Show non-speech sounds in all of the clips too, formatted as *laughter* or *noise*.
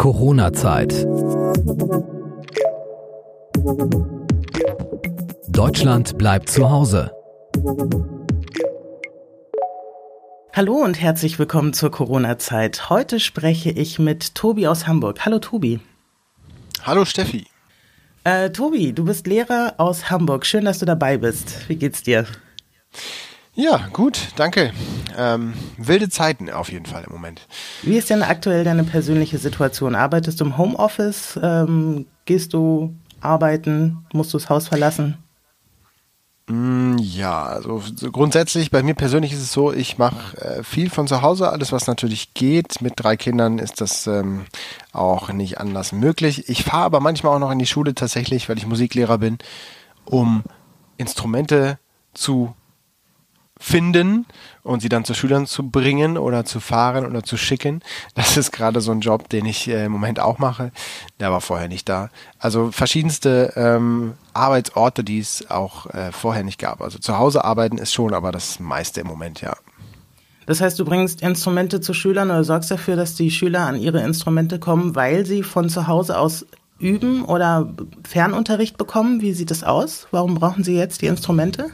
Corona-Zeit. Deutschland bleibt zu Hause. Hallo und herzlich willkommen zur Corona-Zeit. Heute spreche ich mit Tobi aus Hamburg. Hallo Tobi. Hallo Steffi. Äh, Tobi, du bist Lehrer aus Hamburg. Schön, dass du dabei bist. Wie geht's dir? Ja, gut, danke. Ähm, wilde Zeiten auf jeden Fall im Moment. Wie ist denn aktuell deine persönliche Situation? Arbeitest du im Homeoffice? Ähm, gehst du arbeiten? Musst du das Haus verlassen? Mm, ja, also so grundsätzlich bei mir persönlich ist es so, ich mache äh, viel von zu Hause, alles was natürlich geht. Mit drei Kindern ist das ähm, auch nicht anders möglich. Ich fahre aber manchmal auch noch in die Schule tatsächlich, weil ich Musiklehrer bin, um Instrumente zu finden und sie dann zu Schülern zu bringen oder zu fahren oder zu schicken. Das ist gerade so ein Job, den ich äh, im Moment auch mache. Der war vorher nicht da. Also verschiedenste ähm, Arbeitsorte, die es auch äh, vorher nicht gab. Also zu Hause arbeiten ist schon aber das meiste im Moment, ja. Das heißt, du bringst Instrumente zu Schülern oder sorgst dafür, dass die Schüler an ihre Instrumente kommen, weil sie von zu Hause aus üben oder Fernunterricht bekommen? Wie sieht das aus? Warum brauchen sie jetzt die Instrumente?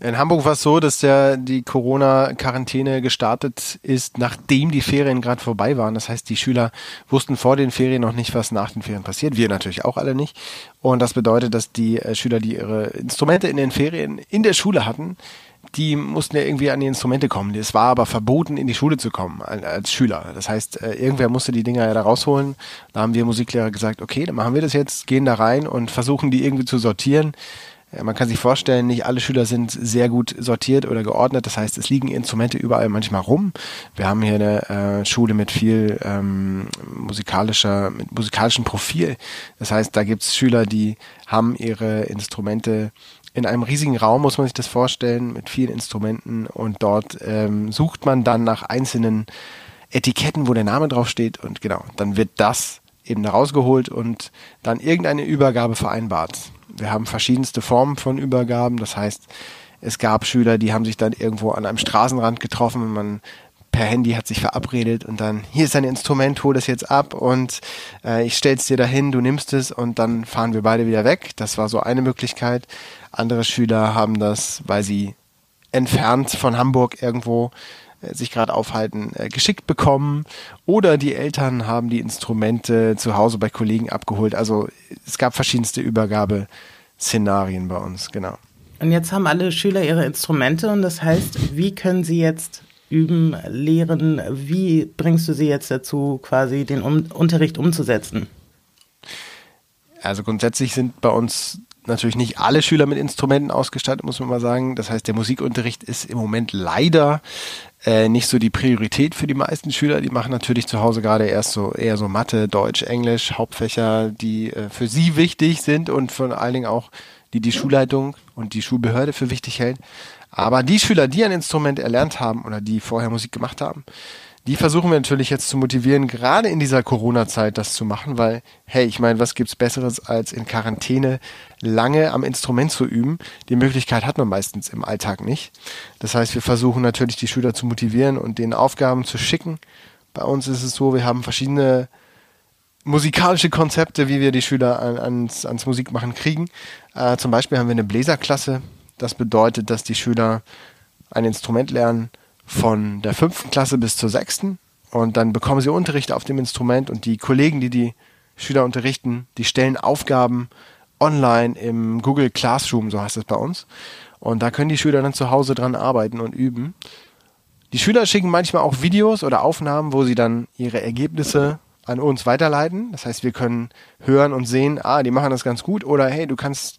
In Hamburg war es so, dass der, die Corona-Quarantäne gestartet ist, nachdem die Ferien gerade vorbei waren. Das heißt, die Schüler wussten vor den Ferien noch nicht, was nach den Ferien passiert. Wir natürlich auch alle nicht. Und das bedeutet, dass die äh, Schüler, die ihre Instrumente in den Ferien in der Schule hatten, die mussten ja irgendwie an die Instrumente kommen. Es war aber verboten, in die Schule zu kommen als Schüler. Das heißt, äh, irgendwer musste die Dinger ja da rausholen. Da haben wir Musiklehrer gesagt, okay, dann machen wir das jetzt, gehen da rein und versuchen die irgendwie zu sortieren man kann sich vorstellen, nicht alle Schüler sind sehr gut sortiert oder geordnet. Das heißt, es liegen Instrumente überall manchmal rum. Wir haben hier eine äh, Schule mit viel ähm, musikalischer, mit musikalischem Profil. Das heißt, da gibt's Schüler, die haben ihre Instrumente in einem riesigen Raum, muss man sich das vorstellen, mit vielen Instrumenten und dort ähm, sucht man dann nach einzelnen Etiketten, wo der Name draufsteht und genau, dann wird das eben rausgeholt und dann irgendeine Übergabe vereinbart wir haben verschiedenste Formen von Übergaben. Das heißt, es gab Schüler, die haben sich dann irgendwo an einem Straßenrand getroffen und man per Handy hat sich verabredet und dann hier ist dein Instrument, hol das jetzt ab und äh, ich stell's dir dahin, du nimmst es und dann fahren wir beide wieder weg. Das war so eine Möglichkeit. Andere Schüler haben das, weil sie entfernt von Hamburg irgendwo sich gerade aufhalten, äh, geschickt bekommen oder die Eltern haben die Instrumente zu Hause bei Kollegen abgeholt. Also es gab verschiedenste Übergabeszenarien bei uns, genau. Und jetzt haben alle Schüler ihre Instrumente und das heißt, wie können sie jetzt üben, lehren? Wie bringst du sie jetzt dazu, quasi den um Unterricht umzusetzen? Also grundsätzlich sind bei uns natürlich nicht alle Schüler mit Instrumenten ausgestattet, muss man mal sagen. Das heißt, der Musikunterricht ist im Moment leider äh, nicht so die Priorität für die meisten Schüler. Die machen natürlich zu Hause gerade erst so eher so Mathe, Deutsch, Englisch, Hauptfächer, die äh, für sie wichtig sind und vor allen Dingen auch die die Schulleitung und die Schulbehörde für wichtig hält. Aber die Schüler, die ein Instrument erlernt haben oder die vorher Musik gemacht haben, die versuchen wir natürlich jetzt zu motivieren, gerade in dieser Corona-Zeit das zu machen, weil, hey, ich meine, was gibt's Besseres als in Quarantäne lange am Instrument zu üben? Die Möglichkeit hat man meistens im Alltag nicht. Das heißt, wir versuchen natürlich die Schüler zu motivieren und denen Aufgaben zu schicken. Bei uns ist es so, wir haben verschiedene musikalische Konzepte, wie wir die Schüler an, ans, ans Musikmachen kriegen. Äh, zum Beispiel haben wir eine Bläserklasse. Das bedeutet, dass die Schüler ein Instrument lernen, von der fünften Klasse bis zur sechsten und dann bekommen sie Unterricht auf dem Instrument und die Kollegen, die die Schüler unterrichten, die stellen Aufgaben online im Google Classroom, so heißt es bei uns. Und da können die Schüler dann zu Hause dran arbeiten und üben. Die Schüler schicken manchmal auch Videos oder Aufnahmen, wo sie dann ihre Ergebnisse an uns weiterleiten. Das heißt, wir können hören und sehen, ah, die machen das ganz gut oder hey, du kannst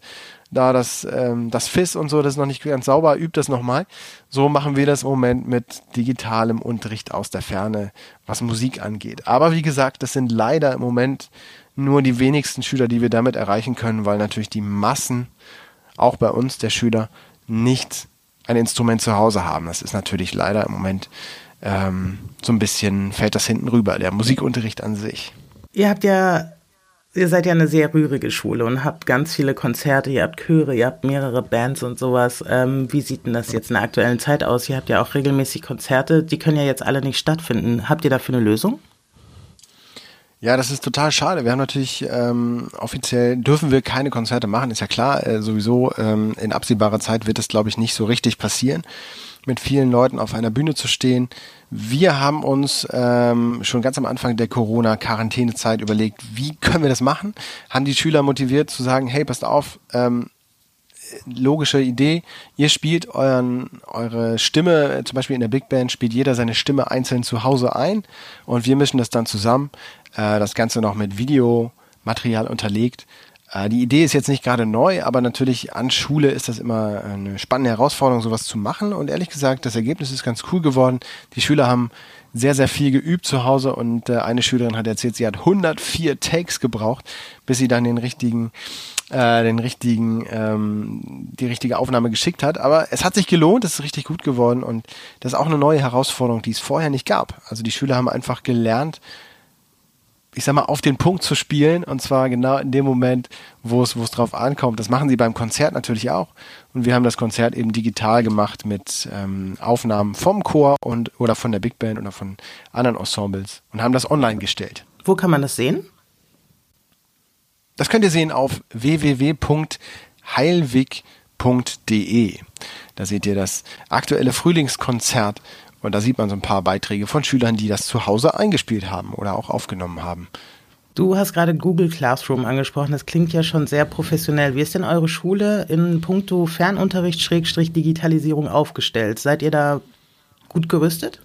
da das, ähm, das FIS und so, das ist noch nicht ganz sauber, übt das nochmal. So machen wir das im Moment mit digitalem Unterricht aus der Ferne, was Musik angeht. Aber wie gesagt, das sind leider im Moment nur die wenigsten Schüler, die wir damit erreichen können, weil natürlich die Massen, auch bei uns der Schüler, nicht ein Instrument zu Hause haben. Das ist natürlich leider im Moment ähm, so ein bisschen, fällt das hinten rüber, der Musikunterricht an sich. Ihr habt ja Ihr seid ja eine sehr rührige Schule und habt ganz viele Konzerte, ihr habt Chöre, ihr habt mehrere Bands und sowas. Ähm, wie sieht denn das jetzt in der aktuellen Zeit aus? Ihr habt ja auch regelmäßig Konzerte, die können ja jetzt alle nicht stattfinden. Habt ihr dafür eine Lösung? Ja, das ist total schade. Wir haben natürlich ähm, offiziell dürfen wir keine Konzerte machen, ist ja klar. Äh, sowieso ähm, in absehbarer Zeit wird es, glaube ich, nicht so richtig passieren, mit vielen Leuten auf einer Bühne zu stehen. Wir haben uns ähm, schon ganz am Anfang der Corona-Quarantänezeit überlegt, wie können wir das machen? Haben die Schüler motiviert zu sagen, hey, passt auf, ähm, logische Idee. Ihr spielt euren, eure Stimme, zum Beispiel in der Big Band, spielt jeder seine Stimme einzeln zu Hause ein und wir mischen das dann zusammen. Äh, das Ganze noch mit Videomaterial unterlegt. Äh, die Idee ist jetzt nicht gerade neu, aber natürlich an Schule ist das immer eine spannende Herausforderung, sowas zu machen. Und ehrlich gesagt, das Ergebnis ist ganz cool geworden. Die Schüler haben sehr, sehr viel geübt zu Hause und äh, eine Schülerin hat erzählt, sie hat 104 Takes gebraucht, bis sie dann den richtigen äh, den richtigen, ähm, die richtige Aufnahme geschickt hat. Aber es hat sich gelohnt, es ist richtig gut geworden und das ist auch eine neue Herausforderung, die es vorher nicht gab. Also die Schüler haben einfach gelernt, ich sag mal, auf den Punkt zu spielen und zwar genau in dem Moment, wo es, wo es drauf ankommt. Das machen sie beim Konzert natürlich auch. Und wir haben das Konzert eben digital gemacht mit ähm, Aufnahmen vom Chor und oder von der Big Band oder von anderen Ensembles und haben das online gestellt. Wo kann man das sehen? Das könnt ihr sehen auf www.heilwig.de. Da seht ihr das aktuelle Frühlingskonzert und da sieht man so ein paar Beiträge von Schülern, die das zu Hause eingespielt haben oder auch aufgenommen haben. Du hast gerade Google Classroom angesprochen. Das klingt ja schon sehr professionell. Wie ist denn eure Schule in puncto Fernunterricht Schrägstrich Digitalisierung aufgestellt? Seid ihr da gut gerüstet?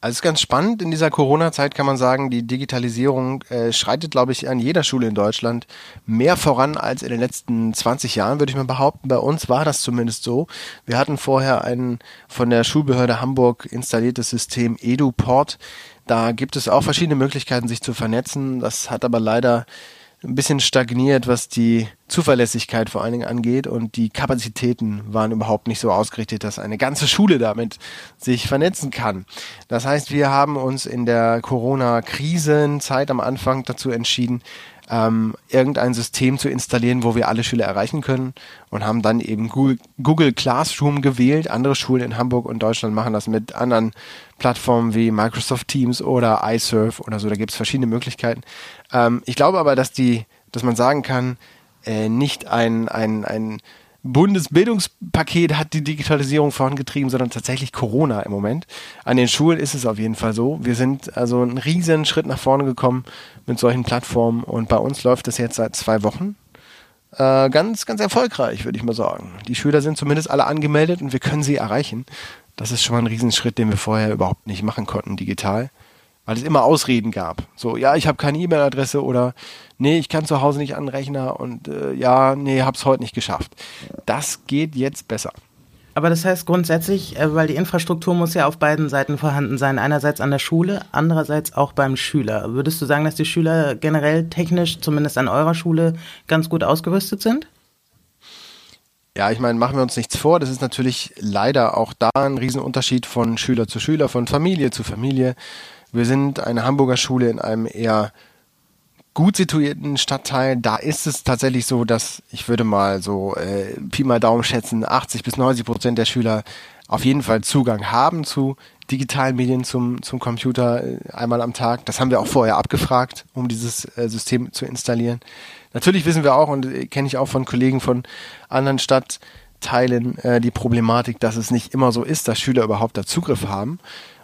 Also es ist ganz spannend, in dieser Corona-Zeit kann man sagen, die Digitalisierung äh, schreitet, glaube ich, an jeder Schule in Deutschland mehr voran als in den letzten 20 Jahren, würde ich mal behaupten. Bei uns war das zumindest so. Wir hatten vorher ein von der Schulbehörde Hamburg installiertes System EduPort. Da gibt es auch verschiedene Möglichkeiten, sich zu vernetzen. Das hat aber leider ein bisschen stagniert, was die Zuverlässigkeit vor allen Dingen angeht und die Kapazitäten waren überhaupt nicht so ausgerichtet, dass eine ganze Schule damit sich vernetzen kann. Das heißt, wir haben uns in der Corona-Krisenzeit am Anfang dazu entschieden, ähm, irgendein System zu installieren, wo wir alle Schüler erreichen können und haben dann eben Google, Google Classroom gewählt. Andere Schulen in Hamburg und Deutschland machen das mit anderen Plattformen wie Microsoft Teams oder iSurf oder so. Da gibt es verschiedene Möglichkeiten. Ähm, ich glaube aber, dass die, dass man sagen kann, äh, nicht ein, ein, ein Bundesbildungspaket hat die Digitalisierung vorangetrieben, sondern tatsächlich Corona im Moment. An den Schulen ist es auf jeden Fall so. Wir sind also einen riesen Schritt nach vorne gekommen mit solchen Plattformen und bei uns läuft das jetzt seit zwei Wochen. Äh, ganz, ganz erfolgreich, würde ich mal sagen. Die Schüler sind zumindest alle angemeldet und wir können sie erreichen. Das ist schon mal ein Riesenschritt, den wir vorher überhaupt nicht machen konnten digital weil es immer Ausreden gab. So, ja, ich habe keine E-Mail-Adresse oder nee, ich kann zu Hause nicht an den Rechner und äh, ja, nee, hab's heute nicht geschafft. Das geht jetzt besser. Aber das heißt grundsätzlich, äh, weil die Infrastruktur muss ja auf beiden Seiten vorhanden sein. Einerseits an der Schule, andererseits auch beim Schüler. Würdest du sagen, dass die Schüler generell technisch, zumindest an eurer Schule, ganz gut ausgerüstet sind? Ja, ich meine, machen wir uns nichts vor. Das ist natürlich leider auch da ein Riesenunterschied von Schüler zu Schüler, von Familie zu Familie. Wir sind eine Hamburger Schule in einem eher gut situierten Stadtteil. Da ist es tatsächlich so, dass ich würde mal so äh, Pi mal Daumen schätzen, 80 bis 90 Prozent der Schüler auf jeden Fall Zugang haben zu digitalen Medien zum, zum Computer äh, einmal am Tag. Das haben wir auch vorher abgefragt, um dieses äh, System zu installieren. Natürlich wissen wir auch und äh, kenne ich auch von Kollegen von anderen Stadtteilen äh, die Problematik, dass es nicht immer so ist, dass Schüler überhaupt da Zugriff haben.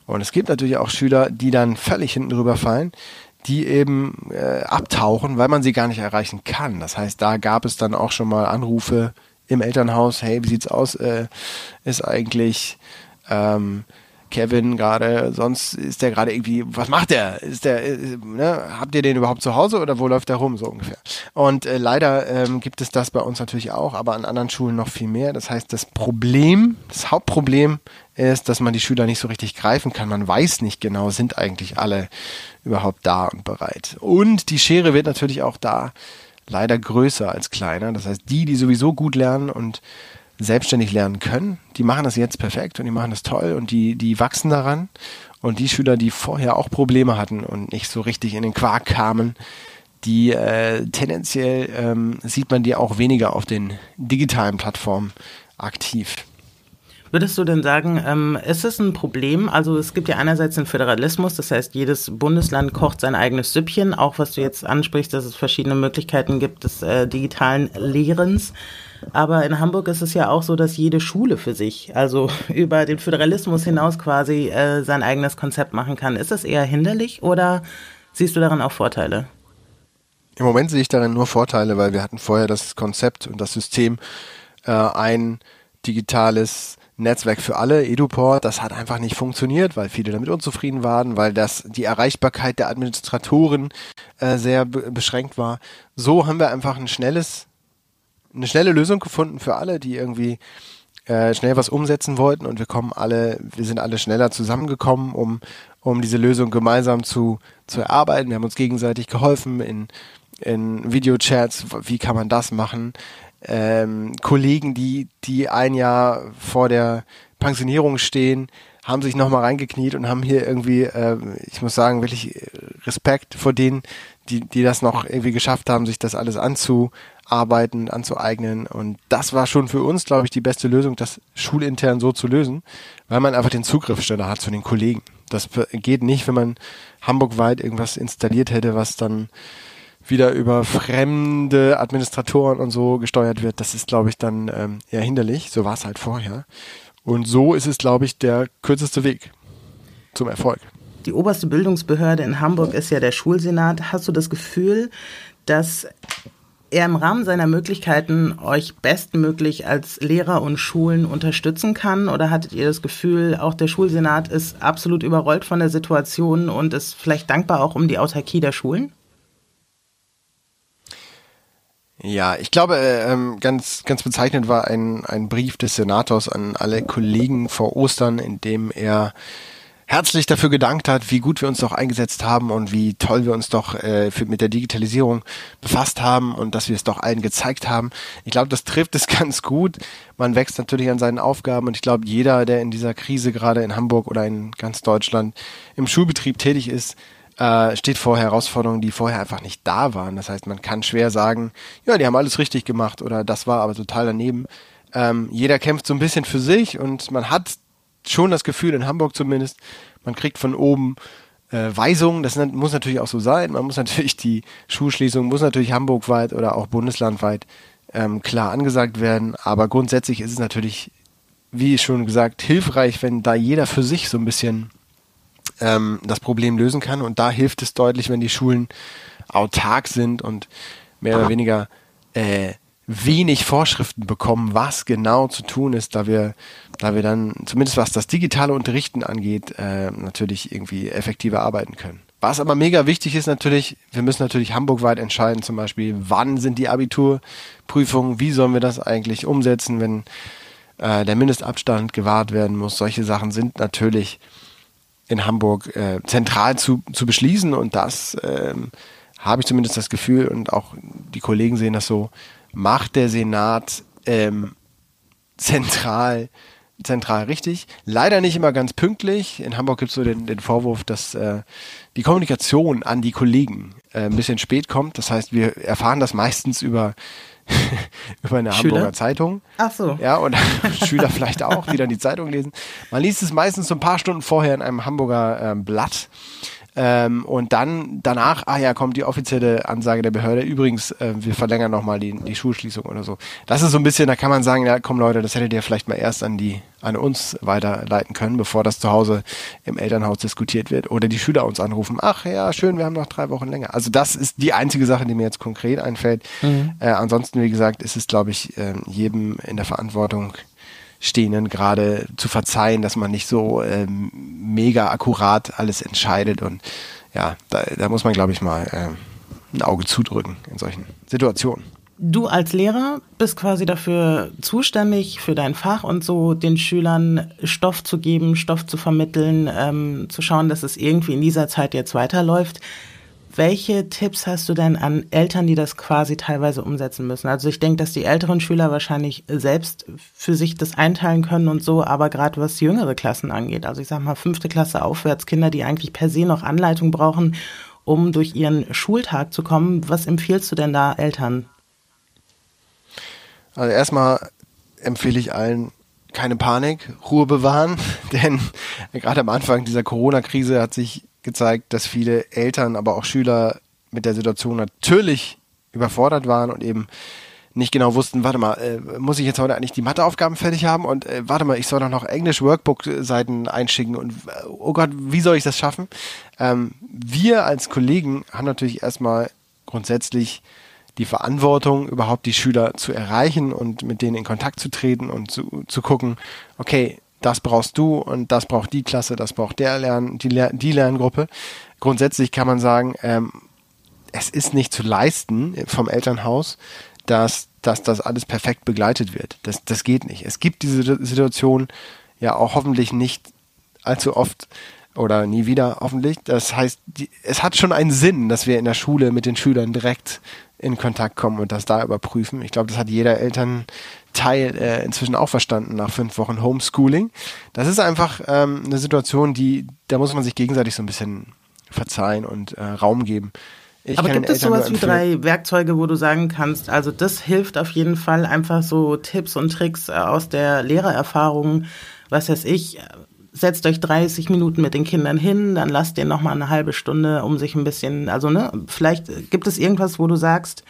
Und es gibt natürlich auch Schüler, die dann völlig hinten drüber fallen, die eben äh, abtauchen, weil man sie gar nicht erreichen kann. Das heißt, da gab es dann auch schon mal Anrufe im Elternhaus, hey, wie sieht's aus? Äh, ist eigentlich ähm, Kevin gerade, sonst ist der gerade irgendwie, was macht der? Ist der, äh, ne? habt ihr den überhaupt zu Hause oder wo läuft der rum, so ungefähr? Und äh, leider ähm, gibt es das bei uns natürlich auch, aber an anderen Schulen noch viel mehr. Das heißt, das Problem, das Hauptproblem ist, dass man die Schüler nicht so richtig greifen kann. Man weiß nicht genau, sind eigentlich alle überhaupt da und bereit. Und die Schere wird natürlich auch da leider größer als kleiner. Das heißt, die, die sowieso gut lernen und selbstständig lernen können, die machen das jetzt perfekt und die machen das toll und die, die wachsen daran. Und die Schüler, die vorher auch Probleme hatten und nicht so richtig in den Quark kamen, die äh, tendenziell ähm, sieht man die auch weniger auf den digitalen Plattformen aktiv. Würdest du denn sagen, ähm, ist es ein Problem? Also es gibt ja einerseits den Föderalismus, das heißt, jedes Bundesland kocht sein eigenes Süppchen, auch was du jetzt ansprichst, dass es verschiedene Möglichkeiten gibt des äh, digitalen Lehrens. Aber in Hamburg ist es ja auch so, dass jede Schule für sich, also *laughs* über den Föderalismus hinaus quasi äh, sein eigenes Konzept machen kann. Ist das eher hinderlich oder siehst du darin auch Vorteile? Im Moment sehe ich darin nur Vorteile, weil wir hatten vorher das Konzept und das System, äh, ein digitales Netzwerk für alle, EduPort, das hat einfach nicht funktioniert, weil viele damit unzufrieden waren, weil das die Erreichbarkeit der Administratoren äh, sehr beschränkt war. So haben wir einfach ein schnelles, eine schnelle Lösung gefunden für alle, die irgendwie äh, schnell was umsetzen wollten. Und wir kommen alle, wir sind alle schneller zusammengekommen, um, um diese Lösung gemeinsam zu, zu erarbeiten. Wir haben uns gegenseitig geholfen in, in Videochats, wie kann man das machen, ähm, Kollegen, die, die ein Jahr vor der Pensionierung stehen, haben sich nochmal reingekniet und haben hier irgendwie, äh, ich muss sagen, wirklich Respekt vor denen, die, die das noch irgendwie geschafft haben, sich das alles anzuarbeiten, anzueignen. Und das war schon für uns, glaube ich, die beste Lösung, das schulintern so zu lösen, weil man einfach den Zugriff schneller hat zu den Kollegen. Das geht nicht, wenn man hamburgweit irgendwas installiert hätte, was dann wieder über fremde Administratoren und so gesteuert wird, das ist, glaube ich, dann ähm, eher hinderlich. So war es halt vorher. Und so ist es, glaube ich, der kürzeste Weg zum Erfolg. Die oberste Bildungsbehörde in Hamburg ist ja der Schulsenat. Hast du das Gefühl, dass er im Rahmen seiner Möglichkeiten euch bestmöglich als Lehrer und Schulen unterstützen kann? Oder hattet ihr das Gefühl, auch der Schulsenat ist absolut überrollt von der Situation und ist vielleicht dankbar auch um die Autarkie der Schulen? Ja, ich glaube, ähm, ganz, ganz bezeichnend war ein, ein Brief des Senators an alle Kollegen vor Ostern, in dem er herzlich dafür gedankt hat, wie gut wir uns doch eingesetzt haben und wie toll wir uns doch äh, für, mit der Digitalisierung befasst haben und dass wir es doch allen gezeigt haben. Ich glaube, das trifft es *laughs* ganz gut. Man wächst natürlich an seinen Aufgaben und ich glaube, jeder, der in dieser Krise gerade in Hamburg oder in ganz Deutschland im Schulbetrieb tätig ist, äh, steht vor Herausforderungen, die vorher einfach nicht da waren. Das heißt, man kann schwer sagen, ja, die haben alles richtig gemacht oder das war aber total daneben. Ähm, jeder kämpft so ein bisschen für sich und man hat schon das Gefühl, in Hamburg zumindest, man kriegt von oben äh, Weisungen, das muss natürlich auch so sein. Man muss *laughs* natürlich die Schulschließung, muss natürlich hamburgweit oder auch bundeslandweit ähm, klar angesagt werden. Aber grundsätzlich ist es natürlich, wie schon gesagt, hilfreich, wenn da jeder für sich so ein bisschen ähm, das Problem lösen kann. Und da hilft es deutlich, wenn die Schulen autark sind und mehr oder weniger äh, wenig Vorschriften bekommen, was genau zu tun ist, da wir, da wir dann, zumindest was das digitale Unterrichten angeht, äh, natürlich irgendwie effektiver arbeiten können. Was aber mega wichtig ist natürlich, wir müssen natürlich hamburgweit entscheiden, zum Beispiel, wann sind die Abiturprüfungen, wie sollen wir das eigentlich umsetzen, wenn äh, der Mindestabstand gewahrt werden muss. Solche Sachen sind natürlich in Hamburg äh, zentral zu, zu beschließen und das ähm, habe ich zumindest das Gefühl und auch die Kollegen sehen das so, macht der Senat ähm, zentral zentral richtig. Leider nicht immer ganz pünktlich. In Hamburg gibt es so den, den Vorwurf, dass äh, die Kommunikation an die Kollegen äh, ein bisschen spät kommt. Das heißt, wir erfahren das meistens über *laughs* über eine Schüler? Hamburger Zeitung. Ach so. Ja, und *laughs* Schüler vielleicht auch, die dann die Zeitung lesen. Man liest es meistens so ein paar Stunden vorher in einem Hamburger ähm, Blatt. Ähm, und dann danach, ah ja, kommt die offizielle Ansage der Behörde. Übrigens, äh, wir verlängern nochmal die, die Schulschließung oder so. Das ist so ein bisschen, da kann man sagen, ja, komm Leute, das hättet ihr vielleicht mal erst an die, an uns weiterleiten können, bevor das zu Hause im Elternhaus diskutiert wird. Oder die Schüler uns anrufen, ach ja, schön, wir haben noch drei Wochen länger. Also das ist die einzige Sache, die mir jetzt konkret einfällt. Mhm. Äh, ansonsten, wie gesagt, ist es, glaube ich, äh, jedem in der Verantwortung, Stehenden gerade zu verzeihen, dass man nicht so ähm, mega akkurat alles entscheidet. Und ja, da, da muss man, glaube ich, mal äh, ein Auge zudrücken in solchen Situationen. Du als Lehrer bist quasi dafür zuständig, für dein Fach und so den Schülern Stoff zu geben, Stoff zu vermitteln, ähm, zu schauen, dass es irgendwie in dieser Zeit jetzt weiterläuft. Welche Tipps hast du denn an Eltern, die das quasi teilweise umsetzen müssen? Also ich denke, dass die älteren Schüler wahrscheinlich selbst für sich das einteilen können und so, aber gerade was jüngere Klassen angeht, also ich sag mal fünfte Klasse aufwärts, Kinder, die eigentlich per se noch Anleitung brauchen, um durch ihren Schultag zu kommen, was empfiehlst du denn da Eltern? Also erstmal empfehle ich allen, keine Panik, Ruhe bewahren, *laughs* denn gerade am Anfang dieser Corona-Krise hat sich gezeigt, dass viele Eltern, aber auch Schüler mit der Situation natürlich überfordert waren und eben nicht genau wussten, warte mal, äh, muss ich jetzt heute eigentlich die Matheaufgaben fertig haben und äh, warte mal, ich soll doch noch Englisch Workbook-Seiten einschicken und äh, oh Gott, wie soll ich das schaffen? Ähm, wir als Kollegen haben natürlich erstmal grundsätzlich die Verantwortung, überhaupt die Schüler zu erreichen und mit denen in Kontakt zu treten und zu, zu gucken, okay, das brauchst du und das braucht die Klasse, das braucht der Lern, die, Lern, die Lerngruppe. Grundsätzlich kann man sagen, ähm, es ist nicht zu leisten vom Elternhaus, dass, dass das alles perfekt begleitet wird. Das, das geht nicht. Es gibt diese Situation ja auch hoffentlich nicht allzu oft oder nie wieder hoffentlich. Das heißt, die, es hat schon einen Sinn, dass wir in der Schule mit den Schülern direkt in Kontakt kommen und das da überprüfen. Ich glaube, das hat jeder Elternteil äh, inzwischen auch verstanden nach fünf Wochen Homeschooling. Das ist einfach ähm, eine Situation, die, da muss man sich gegenseitig so ein bisschen verzeihen und äh, Raum geben. Ich Aber gibt es sowas wie drei Werkzeuge, wo du sagen kannst, also das hilft auf jeden Fall einfach so Tipps und Tricks äh, aus der Lehrererfahrung, was weiß ich, setzt euch 30 Minuten mit den Kindern hin, dann lasst den nochmal eine halbe Stunde, um sich ein bisschen, also ne, vielleicht gibt es irgendwas, wo du sagst,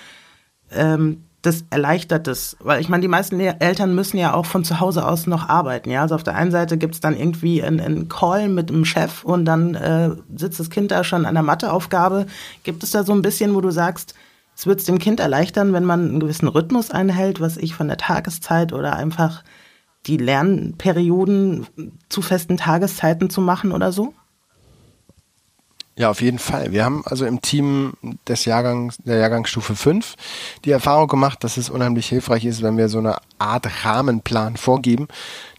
ähm, das erleichtert es, weil ich meine, die meisten Eltern müssen ja auch von zu Hause aus noch arbeiten, ja. Also auf der einen Seite gibt's dann irgendwie einen, einen Call mit dem Chef und dann äh, sitzt das Kind da schon an der Matheaufgabe. Gibt es da so ein bisschen, wo du sagst, es wird es dem Kind erleichtern, wenn man einen gewissen Rhythmus einhält, was ich von der Tageszeit oder einfach die Lernperioden zu festen Tageszeiten zu machen oder so? Ja, auf jeden Fall. Wir haben also im Team des Jahrgangs, der Jahrgangsstufe 5 die Erfahrung gemacht, dass es unheimlich hilfreich ist, wenn wir so eine Art Rahmenplan vorgeben.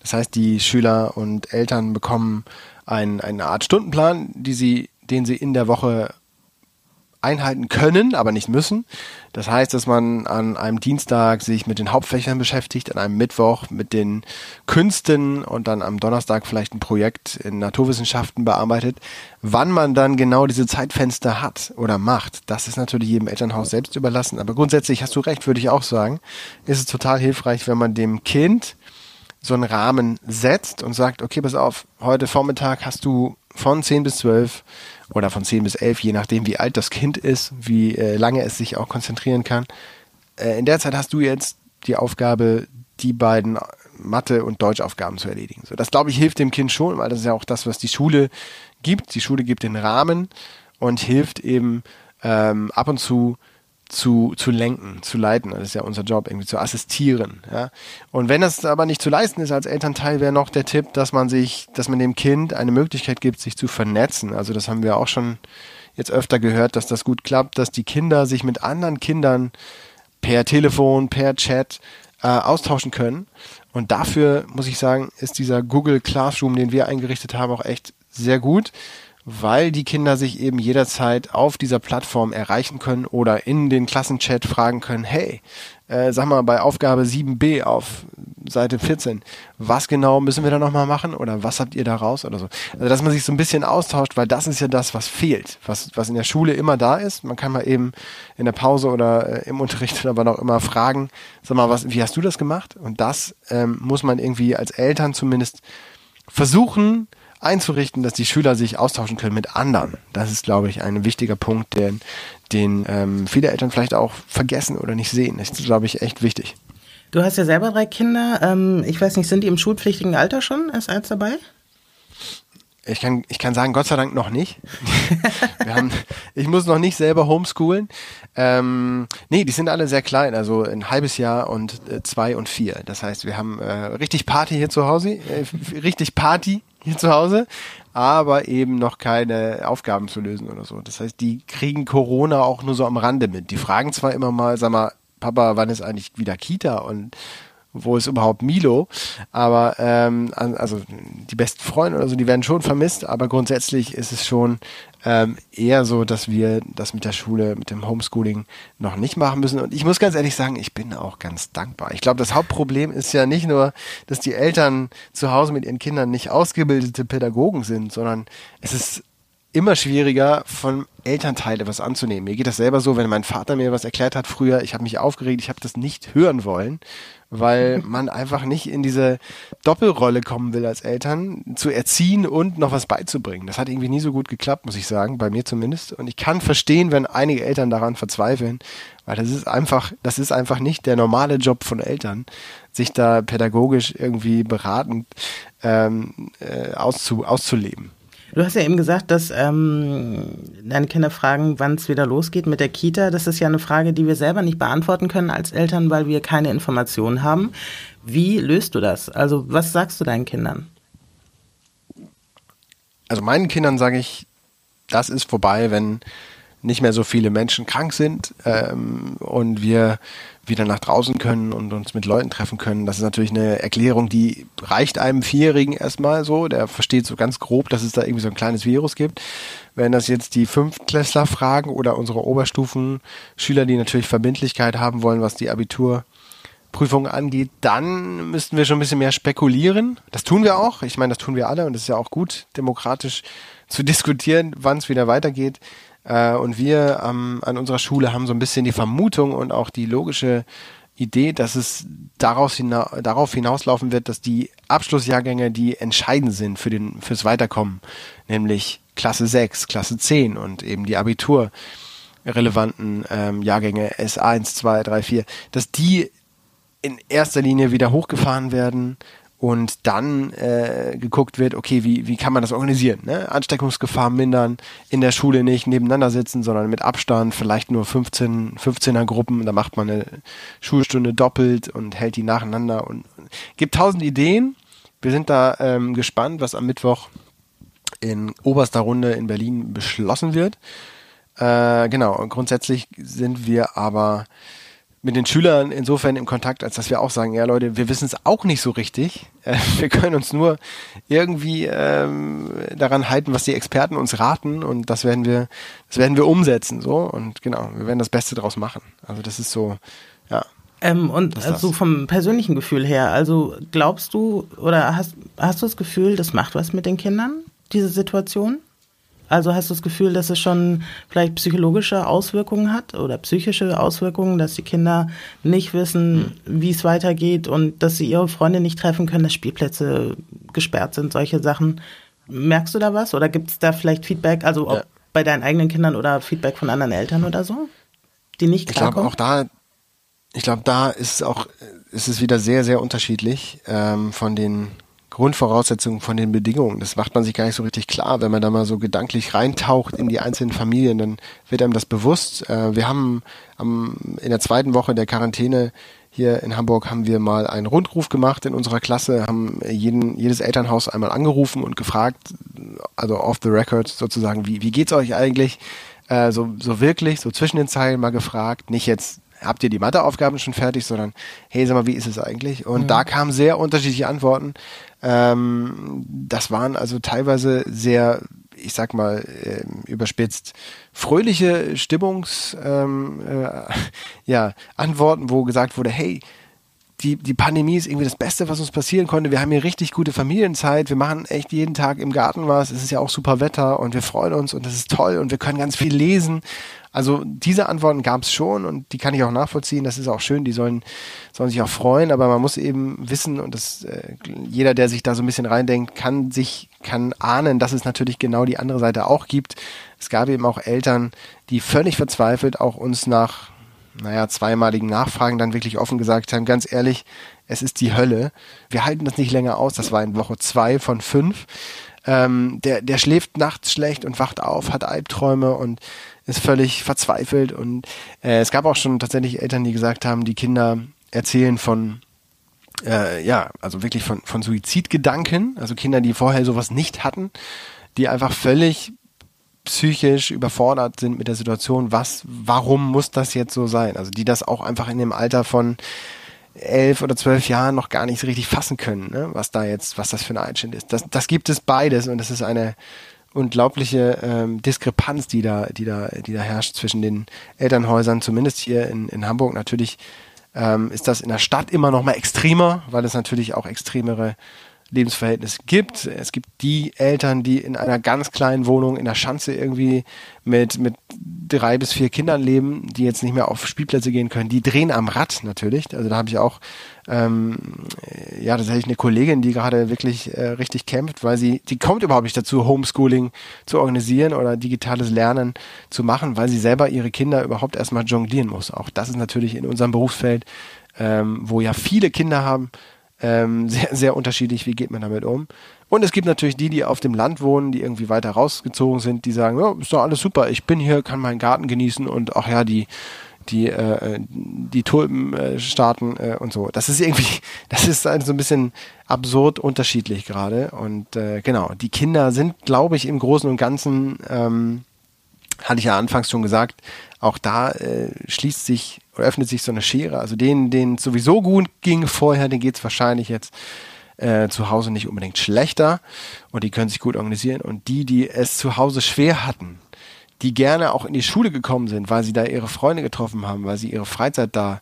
Das heißt, die Schüler und Eltern bekommen ein, eine Art Stundenplan, die sie, den sie in der Woche einhalten können, aber nicht müssen. Das heißt, dass man an einem Dienstag sich mit den Hauptfächern beschäftigt, an einem Mittwoch mit den Künsten und dann am Donnerstag vielleicht ein Projekt in Naturwissenschaften bearbeitet. Wann man dann genau diese Zeitfenster hat oder macht, das ist natürlich jedem Elternhaus selbst überlassen. Aber grundsätzlich hast du recht, würde ich auch sagen, ist es total hilfreich, wenn man dem Kind so einen Rahmen setzt und sagt, okay, pass auf, heute Vormittag hast du von 10 bis 12 oder von 10 bis 11, je nachdem, wie alt das Kind ist, wie äh, lange es sich auch konzentrieren kann. Äh, in der Zeit hast du jetzt die Aufgabe, die beiden Mathe- und Deutschaufgaben zu erledigen. So, das glaube ich hilft dem Kind schon, weil das ist ja auch das, was die Schule gibt. Die Schule gibt den Rahmen und hilft eben ähm, ab und zu zu, zu lenken, zu leiten. Das ist ja unser Job, irgendwie zu assistieren. Ja? Und wenn das aber nicht zu leisten ist als Elternteil, wäre noch der Tipp, dass man sich, dass man dem Kind eine Möglichkeit gibt, sich zu vernetzen. Also das haben wir auch schon jetzt öfter gehört, dass das gut klappt, dass die Kinder sich mit anderen Kindern per Telefon, per Chat äh, austauschen können. Und dafür muss ich sagen, ist dieser Google Classroom, den wir eingerichtet haben, auch echt sehr gut weil die Kinder sich eben jederzeit auf dieser Plattform erreichen können oder in den Klassenchat fragen können, hey, äh, sag mal bei Aufgabe 7b auf Seite 14, was genau müssen wir da nochmal machen oder was habt ihr da raus oder so. Also dass man sich so ein bisschen austauscht, weil das ist ja das, was fehlt, was, was in der Schule immer da ist. Man kann mal eben in der Pause oder äh, im Unterricht *laughs* oder wann auch immer fragen, sag mal, was, wie hast du das gemacht? Und das ähm, muss man irgendwie als Eltern zumindest versuchen, einzurichten, dass die Schüler sich austauschen können mit anderen. Das ist, glaube ich, ein wichtiger Punkt, den, den ähm, viele Eltern vielleicht auch vergessen oder nicht sehen. Das ist, glaube ich, echt wichtig. Du hast ja selber drei Kinder. Ähm, ich weiß nicht, sind die im schulpflichtigen Alter schon? Ist eins dabei? Ich kann, ich kann sagen, Gott sei Dank noch nicht. *laughs* haben, ich muss noch nicht selber homeschoolen. Ähm, nee, die sind alle sehr klein, also ein halbes Jahr und äh, zwei und vier. Das heißt, wir haben äh, richtig Party hier zu Hause, äh, richtig Party hier zu Hause, aber eben noch keine Aufgaben zu lösen oder so. Das heißt, die kriegen Corona auch nur so am Rande mit. Die fragen zwar immer mal, sag mal, Papa, wann ist eigentlich wieder Kita und wo ist überhaupt Milo? Aber ähm, also die besten Freunde oder so, die werden schon vermisst, aber grundsätzlich ist es schon ähm, eher so, dass wir das mit der Schule, mit dem Homeschooling noch nicht machen müssen. Und ich muss ganz ehrlich sagen, ich bin auch ganz dankbar. Ich glaube, das Hauptproblem ist ja nicht nur, dass die Eltern zu Hause mit ihren Kindern nicht ausgebildete Pädagogen sind, sondern es ist immer schwieriger, von Elternteile was anzunehmen. Mir geht das selber so, wenn mein Vater mir was erklärt hat früher, ich habe mich aufgeregt, ich habe das nicht hören wollen, weil *laughs* man einfach nicht in diese Doppelrolle kommen will als Eltern, zu erziehen und noch was beizubringen. Das hat irgendwie nie so gut geklappt, muss ich sagen, bei mir zumindest. Und ich kann verstehen, wenn einige Eltern daran verzweifeln, weil das ist einfach, das ist einfach nicht der normale Job von Eltern, sich da pädagogisch irgendwie beratend ähm, äh, auszu, auszuleben. Du hast ja eben gesagt, dass ähm, deine Kinder fragen, wann es wieder losgeht mit der Kita. Das ist ja eine Frage, die wir selber nicht beantworten können als Eltern, weil wir keine Informationen haben. Wie löst du das? Also was sagst du deinen Kindern? Also meinen Kindern sage ich, das ist vorbei, wenn nicht mehr so viele Menschen krank sind ähm, und wir wieder nach draußen können und uns mit Leuten treffen können. Das ist natürlich eine Erklärung, die reicht einem Vierjährigen erstmal so. Der versteht so ganz grob, dass es da irgendwie so ein kleines Virus gibt. Wenn das jetzt die Fünftklässler fragen oder unsere Oberstufenschüler, die natürlich Verbindlichkeit haben wollen, was die Abiturprüfung angeht, dann müssten wir schon ein bisschen mehr spekulieren. Das tun wir auch. Ich meine, das tun wir alle und es ist ja auch gut, demokratisch zu diskutieren, wann es wieder weitergeht. Äh, und wir ähm, an unserer Schule haben so ein bisschen die Vermutung und auch die logische Idee, dass es daraus hina darauf hinauslaufen wird, dass die Abschlussjahrgänge, die entscheidend sind für den, fürs Weiterkommen, nämlich Klasse 6, Klasse 10 und eben die Abitur relevanten ähm, Jahrgänge S1, 2, 3, 4, dass die in erster Linie wieder hochgefahren werden und dann äh, geguckt wird, okay, wie, wie kann man das organisieren? Ne? Ansteckungsgefahr mindern, in der Schule nicht nebeneinander sitzen, sondern mit Abstand, vielleicht nur 15, 15er Gruppen, da macht man eine Schulstunde doppelt und hält die nacheinander und gibt tausend Ideen. Wir sind da ähm, gespannt, was am Mittwoch in oberster Runde in Berlin beschlossen wird. Äh, genau, grundsätzlich sind wir aber mit den Schülern insofern im Kontakt, als dass wir auch sagen, ja Leute, wir wissen es auch nicht so richtig. Äh, wir können uns nur irgendwie ähm, daran halten, was die Experten uns raten und das werden wir, das werden wir umsetzen. So und genau, wir werden das Beste draus machen. Also das ist so, ja. Ähm, und so also vom persönlichen Gefühl her, also glaubst du oder hast, hast du das Gefühl, das macht was mit den Kindern, diese Situation? Also hast du das Gefühl, dass es schon vielleicht psychologische Auswirkungen hat oder psychische Auswirkungen, dass die Kinder nicht wissen, hm. wie es weitergeht und dass sie ihre Freunde nicht treffen können, dass Spielplätze gesperrt sind, solche Sachen. Merkst du da was oder gibt es da vielleicht Feedback, also ob ja. bei deinen eigenen Kindern oder Feedback von anderen Eltern oder so, die nicht klarkommen? Ich glaube auch da, ich glaube da ist auch, ist es wieder sehr, sehr unterschiedlich ähm, von den Grundvoraussetzungen von den Bedingungen. Das macht man sich gar nicht so richtig klar. Wenn man da mal so gedanklich reintaucht in die einzelnen Familien, dann wird einem das bewusst. Äh, wir haben am, in der zweiten Woche der Quarantäne hier in Hamburg haben wir mal einen Rundruf gemacht in unserer Klasse, haben jeden, jedes Elternhaus einmal angerufen und gefragt, also off the record sozusagen, wie, wie geht's euch eigentlich? Äh, so, so wirklich, so zwischen den Zeilen mal gefragt, nicht jetzt habt ihr die Matheaufgaben schon fertig, sondern hey, sag mal, wie ist es eigentlich? Und mhm. da kamen sehr unterschiedliche Antworten. Ähm, das waren also teilweise sehr, ich sag mal, äh, überspitzt fröhliche Stimmungs, ähm, äh, *laughs* ja, Antworten, wo gesagt wurde, hey, die, die Pandemie ist irgendwie das Beste, was uns passieren konnte. Wir haben hier richtig gute Familienzeit. Wir machen echt jeden Tag im Garten was. Es ist ja auch super Wetter und wir freuen uns und das ist toll und wir können ganz viel lesen. Also diese Antworten gab es schon und die kann ich auch nachvollziehen. Das ist auch schön. Die sollen, sollen sich auch freuen, aber man muss eben wissen und das, äh, jeder, der sich da so ein bisschen reindenkt, kann sich, kann ahnen, dass es natürlich genau die andere Seite auch gibt. Es gab eben auch Eltern, die völlig verzweifelt auch uns nach naja, zweimaligen Nachfragen dann wirklich offen gesagt haben, ganz ehrlich, es ist die Hölle. Wir halten das nicht länger aus. Das war in Woche zwei von fünf. Ähm, der, der schläft nachts schlecht und wacht auf, hat Albträume und ist völlig verzweifelt. Und äh, es gab auch schon tatsächlich Eltern, die gesagt haben, die Kinder erzählen von äh, ja, also wirklich von, von Suizidgedanken, also Kinder, die vorher sowas nicht hatten, die einfach völlig psychisch überfordert sind mit der Situation, was, warum muss das jetzt so sein? Also die das auch einfach in dem Alter von elf oder zwölf Jahren noch gar nicht richtig fassen können, ne? was da jetzt, was das für ein Einschnitt ist. Das, das gibt es beides und das ist eine unglaubliche ähm, Diskrepanz, die da, die da, die da herrscht zwischen den Elternhäusern, zumindest hier in, in Hamburg. Natürlich ähm, ist das in der Stadt immer noch mal extremer, weil es natürlich auch extremere Lebensverhältnis gibt. Es gibt die Eltern, die in einer ganz kleinen Wohnung in der Schanze irgendwie mit, mit drei bis vier Kindern leben, die jetzt nicht mehr auf Spielplätze gehen können. Die drehen am Rad natürlich. Also da habe ich auch, ähm, ja, tatsächlich eine Kollegin, die gerade wirklich äh, richtig kämpft, weil sie, die kommt überhaupt nicht dazu, Homeschooling zu organisieren oder digitales Lernen zu machen, weil sie selber ihre Kinder überhaupt erstmal jonglieren muss. Auch das ist natürlich in unserem Berufsfeld, ähm, wo ja viele Kinder haben, ähm, *laughs* sehr, sehr unterschiedlich, wie geht man damit um. Und es gibt natürlich die, die auf dem Land wohnen, die irgendwie weiter rausgezogen sind, die sagen, ja, ist doch alles super, ich bin hier, kann meinen Garten genießen und ach ja, die, die, äh, die Tulpen äh, starten äh, und so. Das ist irgendwie, *laughs* das ist also ein bisschen absurd unterschiedlich gerade. Und äh, genau, die Kinder sind, glaube ich, im Großen und Ganzen, ähm, hatte ich ja anfangs schon gesagt, auch da äh, schließt sich oder öffnet sich so eine Schere. Also denen, denen es sowieso gut ging vorher, denen geht es wahrscheinlich jetzt äh, zu Hause nicht unbedingt schlechter und die können sich gut organisieren. Und die, die es zu Hause schwer hatten, die gerne auch in die Schule gekommen sind, weil sie da ihre Freunde getroffen haben, weil sie ihre Freizeit da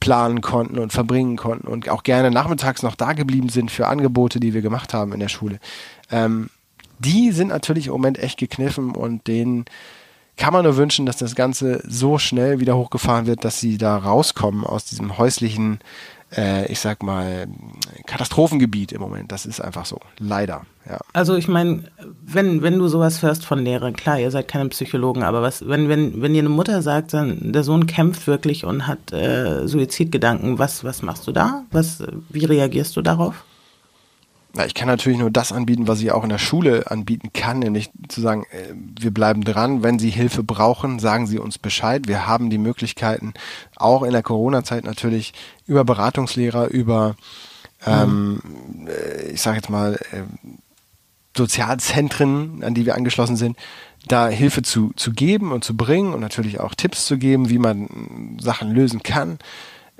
planen konnten und verbringen konnten und auch gerne nachmittags noch da geblieben sind für Angebote, die wir gemacht haben in der Schule. Ähm, die sind natürlich im Moment echt gekniffen und denen kann man nur wünschen, dass das Ganze so schnell wieder hochgefahren wird, dass sie da rauskommen aus diesem häuslichen, äh, ich sag mal, Katastrophengebiet im Moment. Das ist einfach so. Leider. Ja. Also ich meine, wenn, wenn du sowas hörst von Lehrern, klar, ihr seid keine Psychologen, aber was, wenn, wenn, wenn dir eine Mutter sagt, dann, der Sohn kämpft wirklich und hat äh, Suizidgedanken, was, was machst du da? Was, wie reagierst du darauf? Na, ich kann natürlich nur das anbieten, was ich auch in der Schule anbieten kann, nämlich zu sagen, äh, wir bleiben dran. Wenn Sie Hilfe brauchen, sagen Sie uns Bescheid. Wir haben die Möglichkeiten, auch in der Corona-Zeit natürlich über Beratungslehrer, über, ähm, äh, ich sage jetzt mal, äh, Sozialzentren, an die wir angeschlossen sind, da Hilfe zu, zu geben und zu bringen und natürlich auch Tipps zu geben, wie man Sachen lösen kann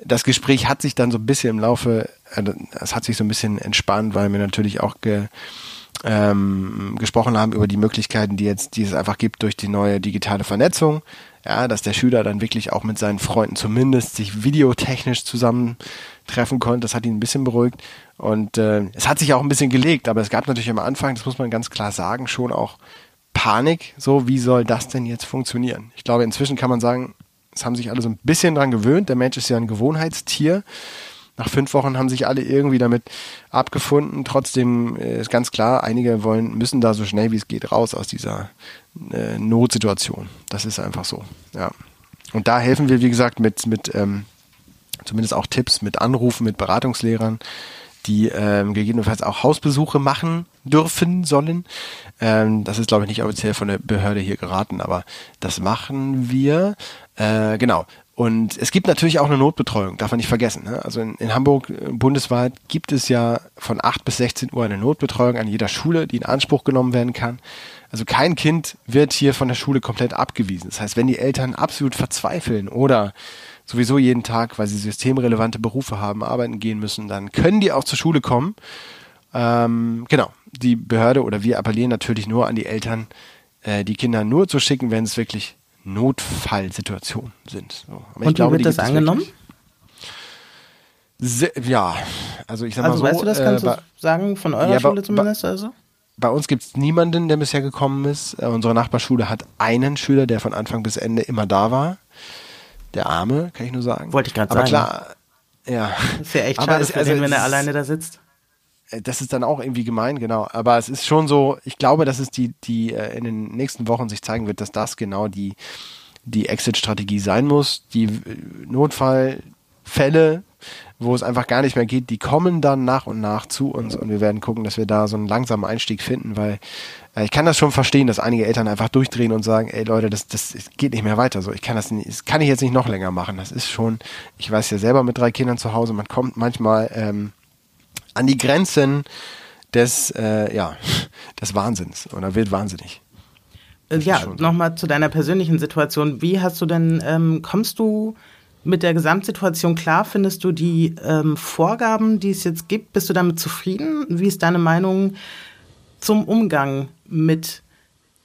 das Gespräch hat sich dann so ein bisschen im Laufe, äh, es hat sich so ein bisschen entspannt, weil wir natürlich auch ge, ähm, gesprochen haben über die Möglichkeiten, die jetzt, die es einfach gibt durch die neue digitale Vernetzung. Ja, dass der Schüler dann wirklich auch mit seinen Freunden zumindest sich videotechnisch zusammentreffen konnte. Das hat ihn ein bisschen beruhigt. Und äh, es hat sich auch ein bisschen gelegt, aber es gab natürlich am Anfang, das muss man ganz klar sagen, schon auch Panik. So, wie soll das denn jetzt funktionieren? Ich glaube, inzwischen kann man sagen, es haben sich alle so ein bisschen dran gewöhnt. Der Mensch ist ja ein Gewohnheitstier. Nach fünf Wochen haben sich alle irgendwie damit abgefunden. Trotzdem äh, ist ganz klar, einige wollen, müssen da so schnell wie es geht raus aus dieser äh, Notsituation. Das ist einfach so. Ja. Und da helfen wir, wie gesagt, mit, mit ähm, zumindest auch Tipps, mit Anrufen, mit Beratungslehrern, die ähm, gegebenenfalls auch Hausbesuche machen dürfen sollen. Ähm, das ist, glaube ich, nicht offiziell von der Behörde hier geraten, aber das machen wir. Äh, genau. Und es gibt natürlich auch eine Notbetreuung, darf man nicht vergessen. Ne? Also in, in, Hamburg äh, bundesweit gibt es ja von 8 bis 16 Uhr eine Notbetreuung an jeder Schule, die in Anspruch genommen werden kann. Also kein Kind wird hier von der Schule komplett abgewiesen. Das heißt, wenn die Eltern absolut verzweifeln oder sowieso jeden Tag, weil sie systemrelevante Berufe haben, arbeiten gehen müssen, dann können die auch zur Schule kommen. Ähm, genau, die Behörde oder wir appellieren natürlich nur an die Eltern, äh, die Kinder nur zu schicken, wenn es wirklich Notfallsituationen sind. So. Und wie glaube, wird das angenommen? Sehr, ja, also ich sag also mal so. Weißt du das, kannst äh, du sagen, von eurer ja, Schule zumindest? Also? Bei uns gibt es niemanden, der bisher gekommen ist. Äh, unsere Nachbarschule hat einen Schüler, der von Anfang bis Ende immer da war. Der Arme, kann ich nur sagen. Wollte ich gerade sagen. Aber klar, ja. Das ist ja echt schade, es, also, den, wenn er alleine da sitzt. Äh, das ist dann auch irgendwie gemein, genau. Aber es ist schon so, ich glaube, dass es die, die äh, in den nächsten Wochen sich zeigen wird, dass das genau die, die Exit-Strategie sein muss. Die äh, Notfallfälle, wo es einfach gar nicht mehr geht, die kommen dann nach und nach zu uns und wir werden gucken, dass wir da so einen langsamen Einstieg finden, weil ich kann das schon verstehen, dass einige Eltern einfach durchdrehen und sagen, ey Leute, das, das geht nicht mehr weiter so. Ich kann das nicht, das kann ich jetzt nicht noch länger machen. Das ist schon, ich weiß ja selber mit drei Kindern zu Hause, man kommt manchmal ähm, an die Grenzen des, äh, ja, *laughs* des Wahnsinns oder wird wahnsinnig. Äh, das ja, nochmal zu deiner persönlichen Situation. Wie hast du denn, ähm, kommst du mit der Gesamtsituation klar? Findest du die ähm, Vorgaben, die es jetzt gibt, bist du damit zufrieden? Wie ist deine Meinung zum Umgang mit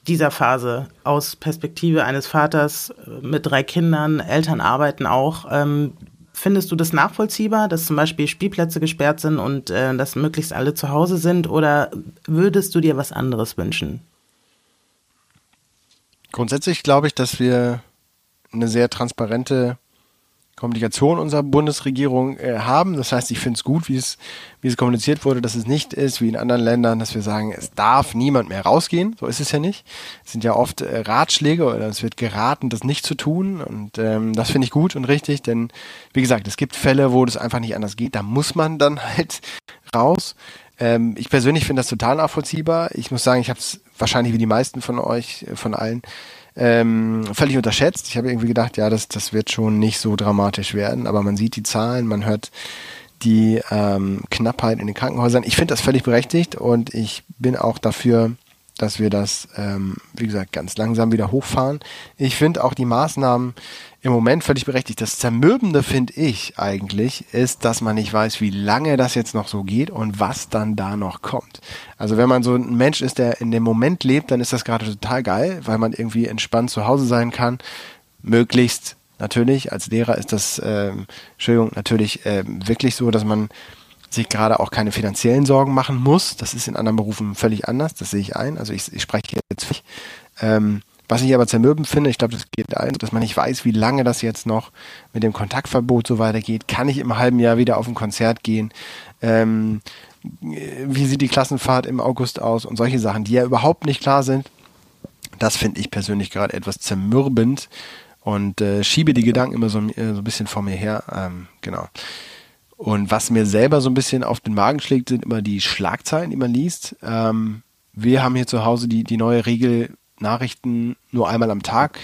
dieser Phase aus Perspektive eines Vaters äh, mit drei Kindern, Eltern arbeiten auch? Ähm, findest du das nachvollziehbar, dass zum Beispiel Spielplätze gesperrt sind und äh, dass möglichst alle zu Hause sind? Oder würdest du dir was anderes wünschen? Grundsätzlich glaube ich, dass wir eine sehr transparente Kommunikation unserer Bundesregierung äh, haben. Das heißt, ich finde es gut, wie es, wie es kommuniziert wurde, dass es nicht ist wie in anderen Ländern, dass wir sagen, es darf niemand mehr rausgehen. So ist es ja nicht. Es sind ja oft äh, Ratschläge oder es wird geraten, das nicht zu tun. Und ähm, das finde ich gut und richtig, denn wie gesagt, es gibt Fälle, wo das einfach nicht anders geht. Da muss man dann *laughs* halt raus. Ähm, ich persönlich finde das total nachvollziehbar. Ich muss sagen, ich habe es wahrscheinlich wie die meisten von euch, äh, von allen, ähm, völlig unterschätzt. Ich habe irgendwie gedacht, ja, das, das wird schon nicht so dramatisch werden, aber man sieht die Zahlen, man hört die ähm, Knappheit in den Krankenhäusern. Ich finde das völlig berechtigt und ich bin auch dafür, dass wir das, ähm, wie gesagt, ganz langsam wieder hochfahren. Ich finde auch die Maßnahmen im Moment völlig berechtigt. Das Zermürbende, finde ich eigentlich, ist, dass man nicht weiß, wie lange das jetzt noch so geht und was dann da noch kommt. Also wenn man so ein Mensch ist, der in dem Moment lebt, dann ist das gerade total geil, weil man irgendwie entspannt zu Hause sein kann. Möglichst natürlich, als Lehrer ist das, ähm, Entschuldigung, natürlich ähm, wirklich so, dass man sich gerade auch keine finanziellen Sorgen machen muss. Das ist in anderen Berufen völlig anders, das sehe ich ein. Also ich, ich spreche jetzt. Ähm, was ich aber zermürbend finde, ich glaube, das geht allen, dass man nicht weiß, wie lange das jetzt noch mit dem Kontaktverbot so weitergeht. Kann ich im halben Jahr wieder auf ein Konzert gehen? Ähm, wie sieht die Klassenfahrt im August aus? Und solche Sachen, die ja überhaupt nicht klar sind. Das finde ich persönlich gerade etwas zermürbend und äh, schiebe die Gedanken immer so, äh, so ein bisschen vor mir her. Ähm, genau. Und was mir selber so ein bisschen auf den Magen schlägt, sind immer die Schlagzeilen, die man liest. Ähm, wir haben hier zu Hause die, die neue Regel, Nachrichten nur einmal am Tag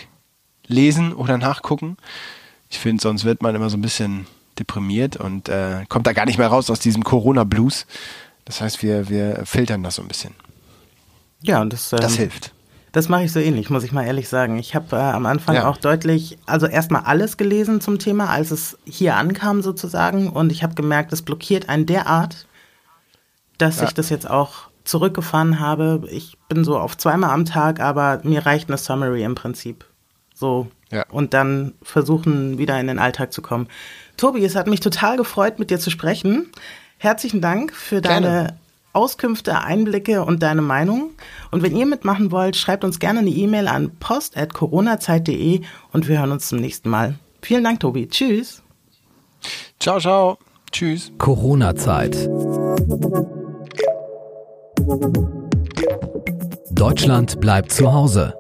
lesen oder nachgucken. Ich finde, sonst wird man immer so ein bisschen deprimiert und äh, kommt da gar nicht mehr raus aus diesem Corona-Blues. Das heißt, wir, wir filtern das so ein bisschen. Ja, und das, ähm, das hilft. Das mache ich so ähnlich, muss ich mal ehrlich sagen. Ich habe äh, am Anfang ja. auch deutlich, also erstmal alles gelesen zum Thema, als es hier ankam sozusagen. Und ich habe gemerkt, es blockiert einen derart, dass ja. ich das jetzt auch zurückgefahren habe. Ich bin so auf zweimal am Tag, aber mir reicht eine Summary im Prinzip. So. Ja. Und dann versuchen, wieder in den Alltag zu kommen. Tobi, es hat mich total gefreut, mit dir zu sprechen. Herzlichen Dank für Gerne. deine Auskünfte, Einblicke und deine Meinung. Und wenn ihr mitmachen wollt, schreibt uns gerne eine E-Mail an post.coronazeit.de und wir hören uns zum nächsten Mal. Vielen Dank, Tobi. Tschüss. Ciao, ciao. Tschüss. Corona-Zeit. Deutschland bleibt zu Hause.